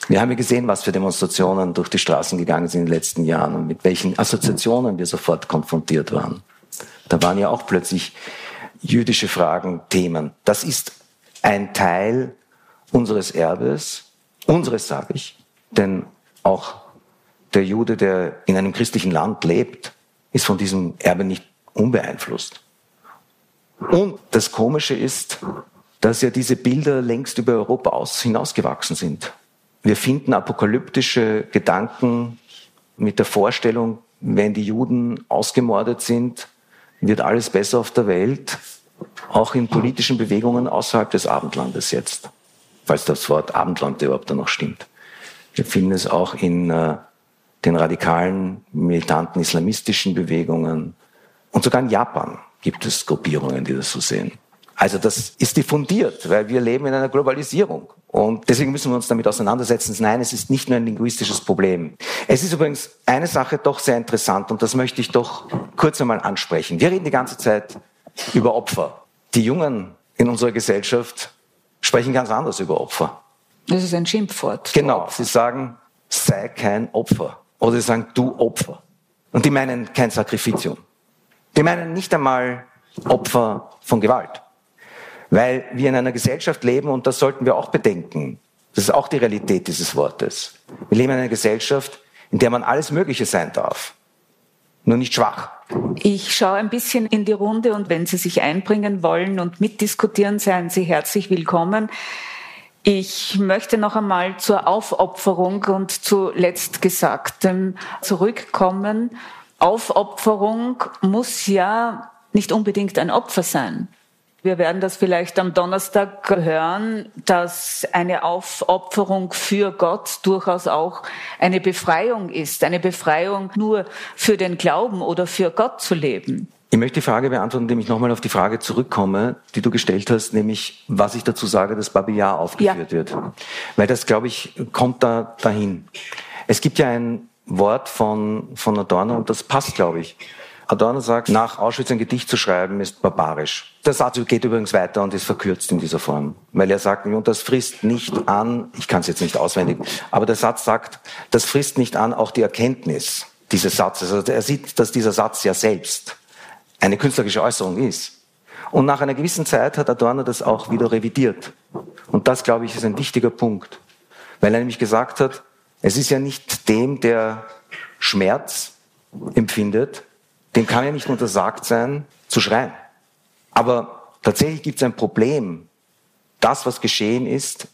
[SPEAKER 3] Wir haben ja gesehen, was für Demonstrationen durch die Straßen gegangen sind in den letzten Jahren und mit welchen Assoziationen wir sofort konfrontiert waren. Da waren ja auch plötzlich jüdische Fragen Themen. Das ist ein Teil unseres Erbes, unseres sage ich, denn auch der Jude, der in einem christlichen Land lebt, ist von diesem Erbe nicht unbeeinflusst. Und das Komische ist, dass ja diese Bilder längst über Europa aus, hinausgewachsen sind. Wir finden apokalyptische Gedanken mit der Vorstellung, wenn die Juden ausgemordet sind, wird alles besser auf der Welt auch in politischen Bewegungen außerhalb des Abendlandes jetzt, falls das Wort Abendland überhaupt noch stimmt. Wir finden es auch in äh, den radikalen, militanten islamistischen Bewegungen und sogar in Japan gibt es Gruppierungen, die das so sehen. Also das ist diffundiert, weil wir leben in einer Globalisierung. Und deswegen müssen wir uns damit auseinandersetzen. Nein, es ist nicht nur ein linguistisches Problem. Es ist übrigens eine Sache doch sehr interessant und das möchte ich doch kurz einmal ansprechen. Wir reden die ganze Zeit über Opfer. Die Jungen in unserer Gesellschaft sprechen ganz anders über Opfer.
[SPEAKER 1] Das ist ein Schimpfwort.
[SPEAKER 3] Genau, sie sagen, sei kein Opfer. Oder sie sagen, du Opfer. Und die meinen kein Sakrificium. Die meinen nicht einmal Opfer von Gewalt. Weil wir in einer Gesellschaft leben, und das sollten wir auch bedenken, das ist auch die Realität dieses Wortes. Wir leben in einer Gesellschaft, in der man alles Mögliche sein darf, nur nicht schwach.
[SPEAKER 1] Ich schaue ein bisschen in die Runde und wenn Sie sich einbringen wollen und mitdiskutieren, seien Sie herzlich willkommen. Ich möchte noch einmal zur Aufopferung und zu letztgesagtem zurückkommen. Aufopferung muss ja nicht unbedingt ein Opfer sein. Wir werden das vielleicht am Donnerstag hören, dass eine Aufopferung für Gott durchaus auch eine Befreiung ist. Eine Befreiung nur für den Glauben oder für Gott zu leben.
[SPEAKER 3] Ich möchte die Frage beantworten, indem ich nochmal auf die Frage zurückkomme, die du gestellt hast, nämlich was ich dazu sage, dass Babillard aufgeführt ja. wird. Weil das, glaube ich, kommt da dahin. Es gibt ja ein Wort von, von Adorno und das passt, glaube ich. Adorno sagt, nach Auschwitz ein Gedicht zu schreiben ist barbarisch. Der Satz geht übrigens weiter und ist verkürzt in dieser Form, weil er sagt, und das frisst nicht an, ich kann es jetzt nicht auswendig, aber der Satz sagt, das frisst nicht an auch die Erkenntnis dieses Satzes. Also er sieht, dass dieser Satz ja selbst eine künstlerische Äußerung ist. Und nach einer gewissen Zeit hat Adorno das auch wieder revidiert. Und das, glaube ich, ist ein wichtiger Punkt, weil er nämlich gesagt hat, es ist ja nicht dem, der Schmerz empfindet, dem kann ja nicht untersagt sein, zu schreien. Aber tatsächlich gibt es ein Problem, das, was geschehen ist,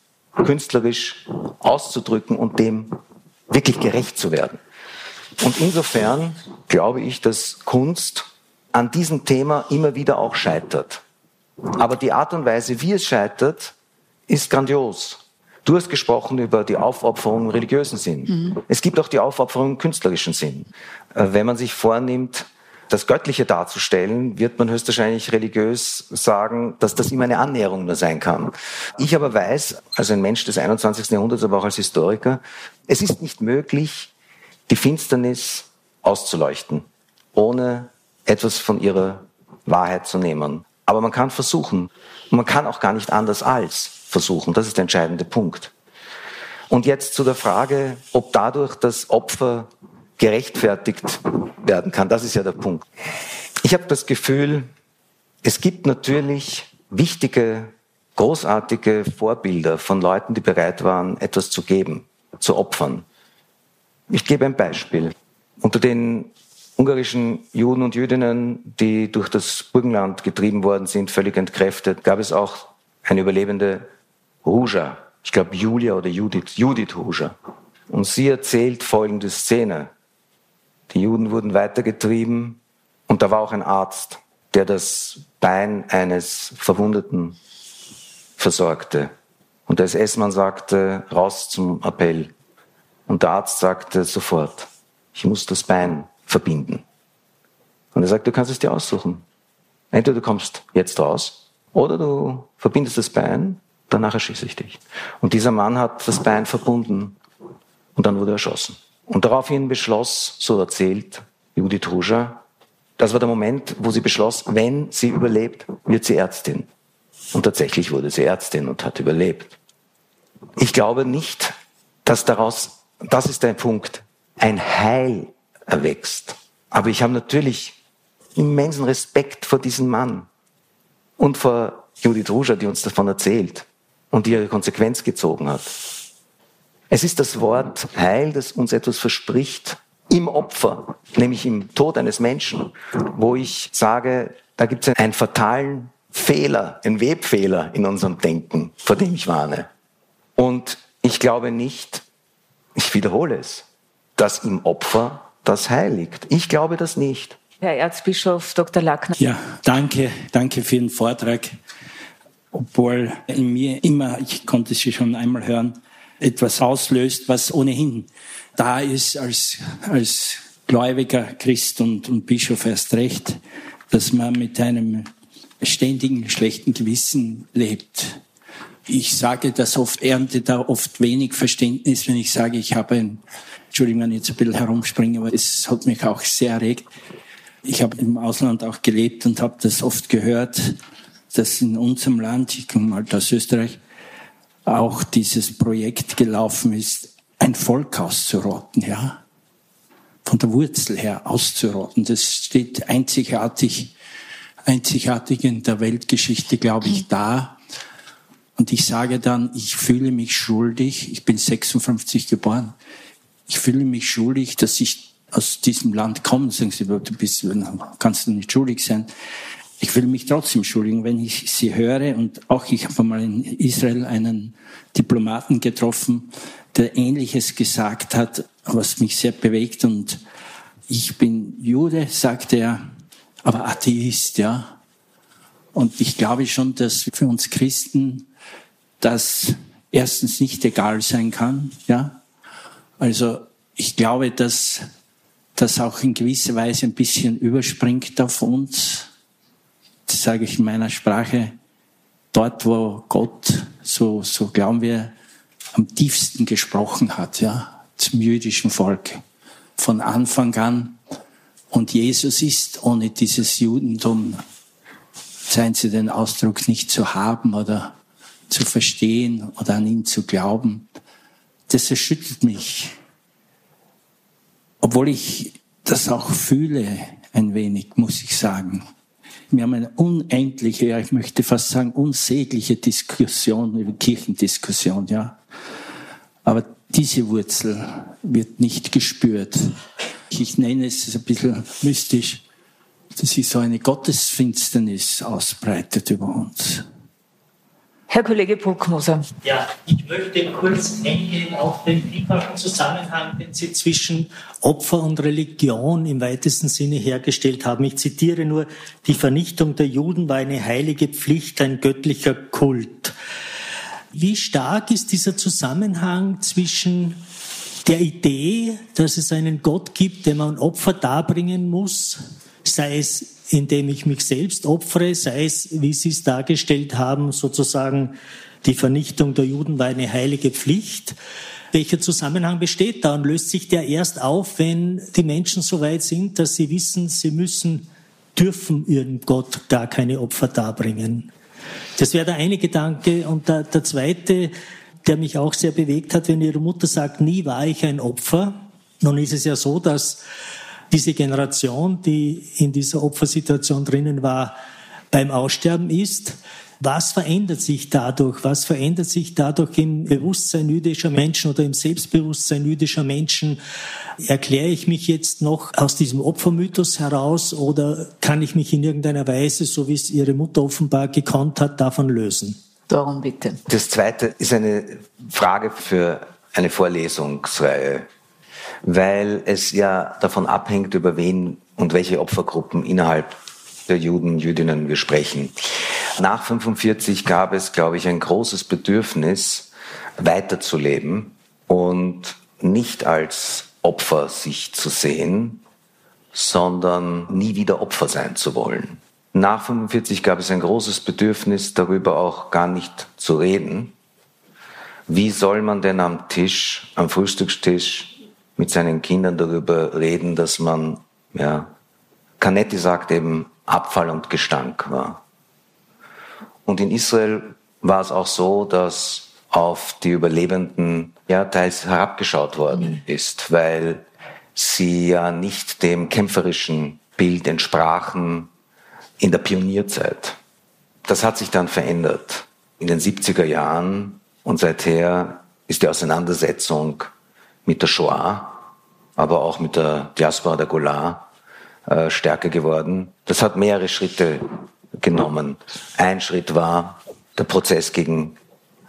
[SPEAKER 3] künstlerisch auszudrücken und dem wirklich gerecht zu werden. Und insofern glaube ich, dass Kunst an diesem Thema immer wieder auch scheitert. Aber die Art und Weise, wie es scheitert, ist grandios. Du hast gesprochen über die Aufopferung im religiösen Sinn. Mhm. Es gibt auch die Aufopferung im künstlerischen Sinn. Äh, wenn man sich vornimmt, das Göttliche darzustellen, wird man höchstwahrscheinlich religiös sagen, dass das immer eine Annäherung nur sein kann. Ich aber weiß, als ein Mensch des 21. Jahrhunderts, aber auch als Historiker, es ist nicht möglich, die Finsternis auszuleuchten, ohne etwas von ihrer Wahrheit zu nehmen. Aber man kann versuchen. Und man kann auch gar nicht anders als versuchen. Das ist der entscheidende Punkt. Und jetzt zu der Frage, ob dadurch das Opfer gerechtfertigt werden kann. Das ist ja der Punkt. Ich habe das Gefühl, es gibt natürlich wichtige, großartige Vorbilder von Leuten, die bereit waren, etwas zu geben, zu opfern. Ich gebe ein Beispiel. Unter den ungarischen Juden und Jüdinnen, die durch das Burgenland getrieben worden sind, völlig entkräftet, gab es auch eine überlebende Ruja. Ich glaube Julia oder Judith, Judith Ruja. Und sie erzählt folgende Szene. Die Juden wurden weitergetrieben und da war auch ein Arzt, der das Bein eines Verwundeten versorgte. Und der SS-Mann sagte, raus zum Appell. Und der Arzt sagte sofort, ich muss das Bein verbinden. Und er sagt, du kannst es dir aussuchen. Entweder du kommst jetzt raus oder du verbindest das Bein, danach erschieße ich dich. Und dieser Mann hat das Bein verbunden und dann wurde er erschossen. Und daraufhin beschloss, so erzählt Judith Ruja, das war der Moment, wo sie beschloss, wenn sie überlebt, wird sie Ärztin. Und tatsächlich wurde sie Ärztin und hat überlebt. Ich glaube nicht, dass daraus, das ist der Punkt, ein Heil erwächst. Aber ich habe natürlich immensen Respekt vor diesem Mann und vor Judith Ruja, die uns davon erzählt und die ihre Konsequenz gezogen hat. Es ist das Wort Heil, das uns etwas verspricht im Opfer, nämlich im Tod eines Menschen, wo ich sage, da gibt es einen fatalen Fehler, einen Webfehler in unserem Denken, vor dem ich warne. Und ich glaube nicht, ich wiederhole es, dass im Opfer das heiligt. Ich glaube das nicht.
[SPEAKER 1] Herr Erzbischof Dr. Lackner.
[SPEAKER 4] Ja, danke, danke für den Vortrag. Obwohl in mir immer, ich konnte es schon einmal hören, etwas auslöst, was ohnehin da ist als, als gläubiger Christ und, und Bischof erst recht, dass man mit einem ständigen schlechten Gewissen lebt. Ich sage das oft, ernte da oft wenig Verständnis, wenn ich sage, ich habe ein Entschuldigung, wenn ich jetzt ein bisschen herumspringe, aber es hat mich auch sehr erregt. Ich habe im Ausland auch gelebt und habe das oft gehört, dass in unserem Land, ich komme mal aus Österreich, auch dieses Projekt gelaufen ist, ein Volk auszurotten, ja. Von der Wurzel her auszurotten. Das steht einzigartig, einzigartig in der Weltgeschichte, glaube ich, da. Und ich sage dann, ich fühle mich schuldig. Ich bin 56 geboren ich fühle mich schuldig, dass ich aus diesem Land komme. Sagen Sie, du bist, kannst du nicht schuldig sein. Ich fühle mich trotzdem schuldig, wenn ich sie höre. Und auch ich habe mal in Israel einen Diplomaten getroffen, der Ähnliches gesagt hat, was mich sehr bewegt. Und ich bin Jude, sagte er, aber Atheist, ja. Und ich glaube schon, dass für uns Christen das erstens nicht egal sein kann, ja. Also ich glaube, dass das auch in gewisser Weise ein bisschen überspringt auf uns. Das sage ich in meiner Sprache. Dort, wo Gott, so, so glauben wir, am tiefsten gesprochen hat, ja, zum jüdischen Volk. Von Anfang an. Und Jesus ist ohne dieses Judentum, seien Sie den Ausdruck nicht zu haben oder zu verstehen oder an ihn zu glauben, das erschüttert mich. Obwohl ich das auch fühle, ein wenig, muss ich sagen. Wir haben eine unendliche, ja, ich möchte fast sagen, unsägliche Diskussion über Kirchendiskussion, ja. Aber diese Wurzel wird nicht gespürt. Ich nenne es ein bisschen mystisch, dass sich so eine Gottesfinsternis ausbreitet über uns.
[SPEAKER 1] Herr Kollege Bruckmoser.
[SPEAKER 5] Ja, ich möchte kurz eingehen auf den vielfachen Zusammenhang, den Sie zwischen Opfer und Religion im weitesten Sinne hergestellt haben. Ich zitiere nur, die Vernichtung der Juden war eine heilige Pflicht, ein göttlicher Kult. Wie stark ist dieser Zusammenhang zwischen der Idee, dass es einen Gott gibt, dem man Opfer darbringen muss, sei es indem ich mich selbst opfere, sei es, wie Sie es dargestellt haben, sozusagen die Vernichtung der Juden war eine heilige Pflicht. Welcher Zusammenhang besteht da und löst sich der erst auf, wenn die Menschen so weit sind, dass sie wissen, sie müssen dürfen ihrem Gott gar keine Opfer darbringen. Das wäre der eine Gedanke. Und der, der zweite, der mich auch sehr bewegt hat, wenn ihre Mutter sagt, nie war ich ein Opfer. Nun ist es ja so, dass diese Generation, die in dieser Opfersituation drinnen war, beim Aussterben ist. Was verändert sich dadurch? Was verändert sich dadurch im Bewusstsein jüdischer Menschen oder im Selbstbewusstsein jüdischer Menschen? Erkläre ich mich jetzt noch aus diesem Opfermythos heraus oder kann ich mich in irgendeiner Weise, so wie es Ihre Mutter offenbar gekonnt hat, davon lösen?
[SPEAKER 1] Darum bitte.
[SPEAKER 3] Das zweite ist eine Frage für eine Vorlesungsreihe, weil es ja davon abhängt, über wen und welche Opfergruppen innerhalb der Juden, Jüdinnen wir sprechen. Nach 45 gab es, glaube ich, ein großes Bedürfnis, weiterzuleben und nicht als Opfer sich zu sehen, sondern nie wieder Opfer sein zu wollen. Nach 45 gab es ein großes Bedürfnis, darüber auch gar nicht zu reden. Wie soll man denn am Tisch, am Frühstückstisch mit seinen Kindern darüber reden, dass man, ja, Canetti sagt eben, Abfall und Gestank war. Und in Israel war es auch so, dass auf die Überlebenden ja teils herabgeschaut worden ist, weil sie ja nicht dem kämpferischen Bild entsprachen in der Pionierzeit. Das hat sich dann verändert in den 70er Jahren und seither ist die Auseinandersetzung mit der Shoah, aber auch mit der Diaspora der Gola äh, stärker geworden. Das hat mehrere Schritte genommen. Ein Schritt war der Prozess gegen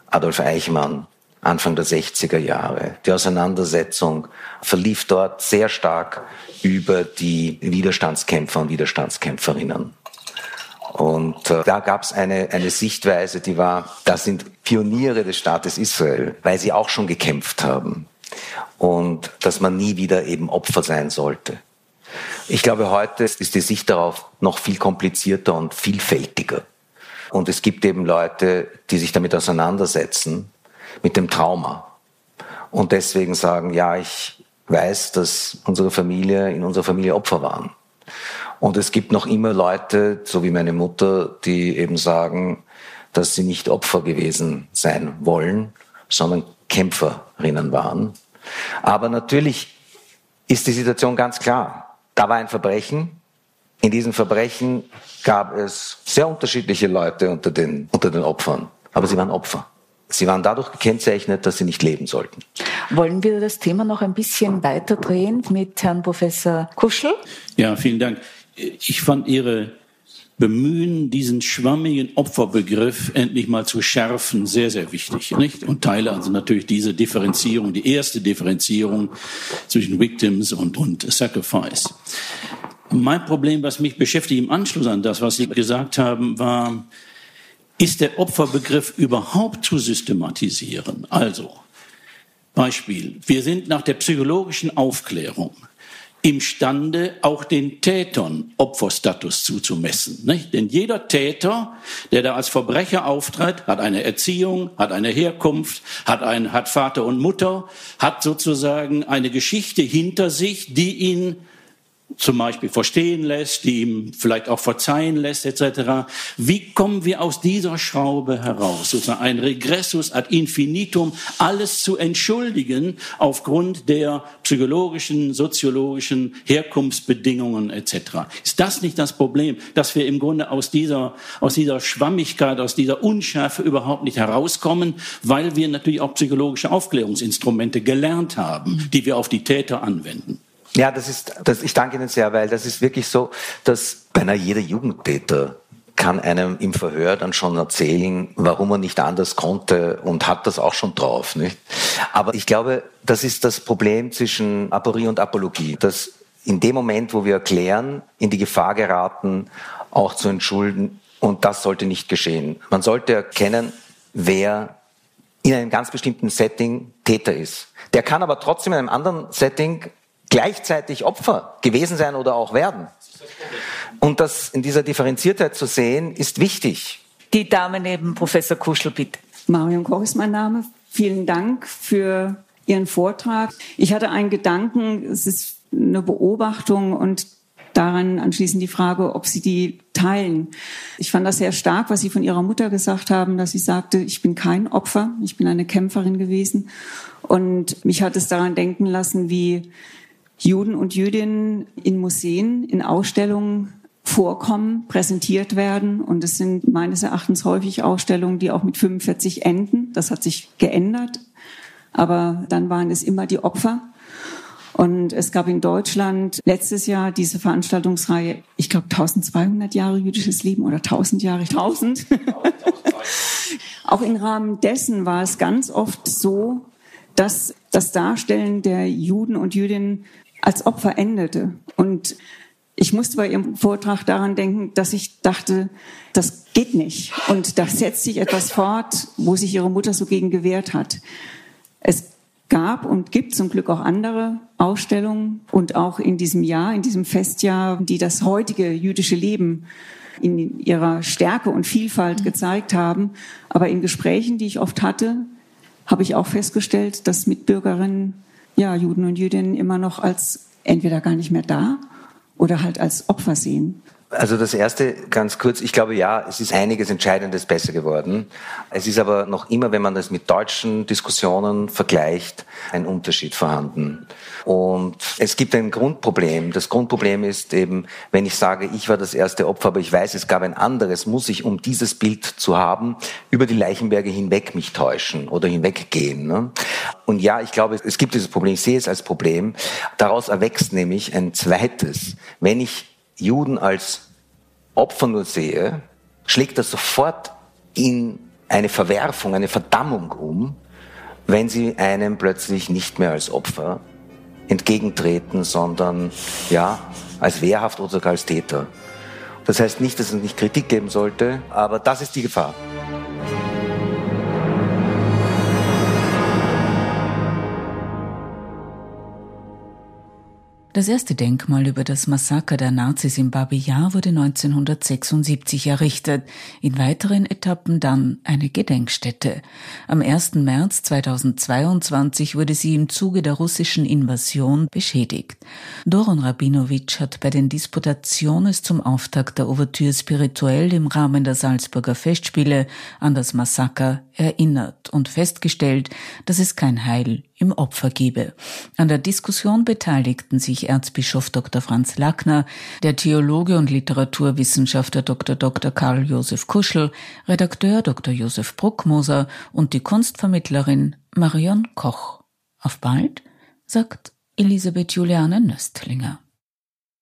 [SPEAKER 3] Adolf Eichmann Anfang der 60er Jahre. Die Auseinandersetzung verlief dort sehr stark über die Widerstandskämpfer und Widerstandskämpferinnen. Und äh, da gab es eine, eine Sichtweise, die war, das sind Pioniere des Staates Israel, weil sie auch schon gekämpft haben. Und dass man nie wieder eben Opfer sein sollte. Ich glaube, heute ist die Sicht darauf noch viel komplizierter und vielfältiger. Und es gibt eben Leute, die sich damit auseinandersetzen, mit dem Trauma. Und deswegen sagen, ja, ich weiß, dass unsere Familie, in unserer Familie Opfer waren. Und es gibt noch immer Leute, so wie meine Mutter, die eben sagen, dass sie nicht Opfer gewesen sein wollen, sondern Kämpferinnen waren. Aber natürlich ist die Situation ganz klar. Da war ein Verbrechen. In diesem Verbrechen gab es sehr unterschiedliche Leute unter den, unter den Opfern. Aber sie waren Opfer. Sie waren dadurch gekennzeichnet, dass sie nicht leben sollten.
[SPEAKER 1] Wollen wir das Thema noch ein bisschen weiterdrehen mit Herrn Professor Kuschel?
[SPEAKER 6] Ja, vielen Dank. Ich fand Ihre bemühen, diesen schwammigen Opferbegriff endlich mal zu schärfen, sehr, sehr wichtig. Nicht? Und teile also natürlich diese Differenzierung, die erste Differenzierung zwischen Victims und, und Sacrifice. Mein Problem, was mich beschäftigt im Anschluss an das, was Sie gesagt haben, war, ist der Opferbegriff überhaupt zu systematisieren? Also, Beispiel. Wir sind nach der psychologischen Aufklärung imstande, auch den Tätern Opferstatus zuzumessen. Nicht? Denn jeder Täter, der da als Verbrecher auftritt, hat eine Erziehung, hat eine Herkunft, hat, ein, hat Vater und Mutter, hat sozusagen eine Geschichte hinter sich, die ihn zum Beispiel verstehen lässt, die ihm vielleicht auch verzeihen lässt, etc. Wie kommen wir aus dieser Schraube heraus? Sozusagen ein Regressus ad infinitum, alles zu entschuldigen aufgrund der psychologischen, soziologischen Herkunftsbedingungen etc. Ist das nicht das Problem, dass wir im Grunde aus dieser, aus dieser Schwammigkeit, aus dieser Unschärfe überhaupt nicht herauskommen, weil wir natürlich auch psychologische Aufklärungsinstrumente gelernt haben, die wir auf die Täter anwenden?
[SPEAKER 3] Ja, das ist, das, ich danke Ihnen sehr, weil das ist wirklich so, dass beinahe jeder Jugendtäter kann einem im Verhör dann schon erzählen, warum er nicht anders konnte und hat das auch schon drauf. Nicht? Aber ich glaube, das ist das Problem zwischen Aporie und Apologie, dass in dem Moment, wo wir erklären, in die Gefahr geraten, auch zu entschulden, und das sollte nicht geschehen. Man sollte erkennen, wer in einem ganz bestimmten Setting Täter ist. Der kann aber trotzdem in einem anderen Setting gleichzeitig Opfer gewesen sein oder auch werden. Und das in dieser Differenziertheit zu sehen, ist wichtig.
[SPEAKER 1] Die Dame neben Professor Kuschel, bitte.
[SPEAKER 7] Marion Koch ist mein Name. Vielen Dank für Ihren Vortrag. Ich hatte einen Gedanken, es ist eine Beobachtung und daran anschließend die Frage, ob Sie die teilen. Ich fand das sehr stark, was Sie von Ihrer Mutter gesagt haben, dass sie sagte, ich bin kein Opfer, ich bin eine Kämpferin gewesen. Und mich hat es daran denken lassen, wie Juden und Jüdinnen in Museen, in Ausstellungen vorkommen, präsentiert werden. Und es sind meines Erachtens häufig Ausstellungen, die auch mit 45 enden. Das hat sich geändert. Aber dann waren es immer die Opfer. Und es gab in Deutschland letztes Jahr diese Veranstaltungsreihe, ich glaube 1200 Jahre jüdisches Leben oder 1000 Jahre, 1000. *laughs* Auch im Rahmen dessen war es ganz oft so, dass das Darstellen der Juden und Jüdinnen als Opfer endete. Und ich musste bei Ihrem Vortrag daran denken, dass ich dachte, das geht nicht. Und da setzt sich etwas fort, wo sich Ihre Mutter so gegen gewehrt hat. Es gab und gibt zum Glück auch andere Ausstellungen und auch in diesem Jahr, in diesem Festjahr, die das heutige jüdische Leben in ihrer Stärke und Vielfalt gezeigt haben. Aber in Gesprächen, die ich oft hatte, habe ich auch festgestellt, dass Mitbürgerinnen, ja, Juden und Jüdinnen immer noch als entweder gar nicht mehr da oder halt als Opfer sehen.
[SPEAKER 3] Also das erste ganz kurz, ich glaube ja, es ist einiges Entscheidendes besser geworden. Es ist aber noch immer, wenn man das mit deutschen Diskussionen vergleicht, ein Unterschied vorhanden. Und es gibt ein Grundproblem. Das Grundproblem ist eben, wenn ich sage, ich war das erste Opfer, aber ich weiß, es gab ein anderes, muss ich, um dieses Bild zu haben, über die Leichenberge hinweg mich täuschen oder hinweggehen. Ne? Und ja, ich glaube, es gibt dieses Problem, ich sehe es als Problem. Daraus erwächst nämlich ein zweites. Wenn ich Juden als Opfer nur sehe, schlägt das sofort in eine Verwerfung, eine Verdammung um, wenn sie einem plötzlich nicht mehr als Opfer entgegentreten, sondern ja, als wehrhaft oder sogar als Täter. Das heißt nicht, dass es nicht Kritik geben sollte, aber das ist die Gefahr.
[SPEAKER 1] Das erste Denkmal über das Massaker der Nazis in Babi Yar wurde 1976 errichtet, in weiteren Etappen dann eine Gedenkstätte. Am 1. März 2022 wurde sie im Zuge der russischen Invasion beschädigt. Doron Rabinowitsch hat bei den Disputationes zum Auftakt der Ouvertüre spirituell im Rahmen der Salzburger Festspiele an das Massaker erinnert und festgestellt, dass es kein Heil im Opfer gebe. An der Diskussion beteiligten sich Erzbischof Dr. Franz Lackner, der Theologe und Literaturwissenschaftler Dr. Dr. Karl Josef Kuschel, Redakteur Dr. Josef Bruckmoser und die Kunstvermittlerin Marion Koch. Auf bald, sagt Elisabeth Juliane Nöstlinger.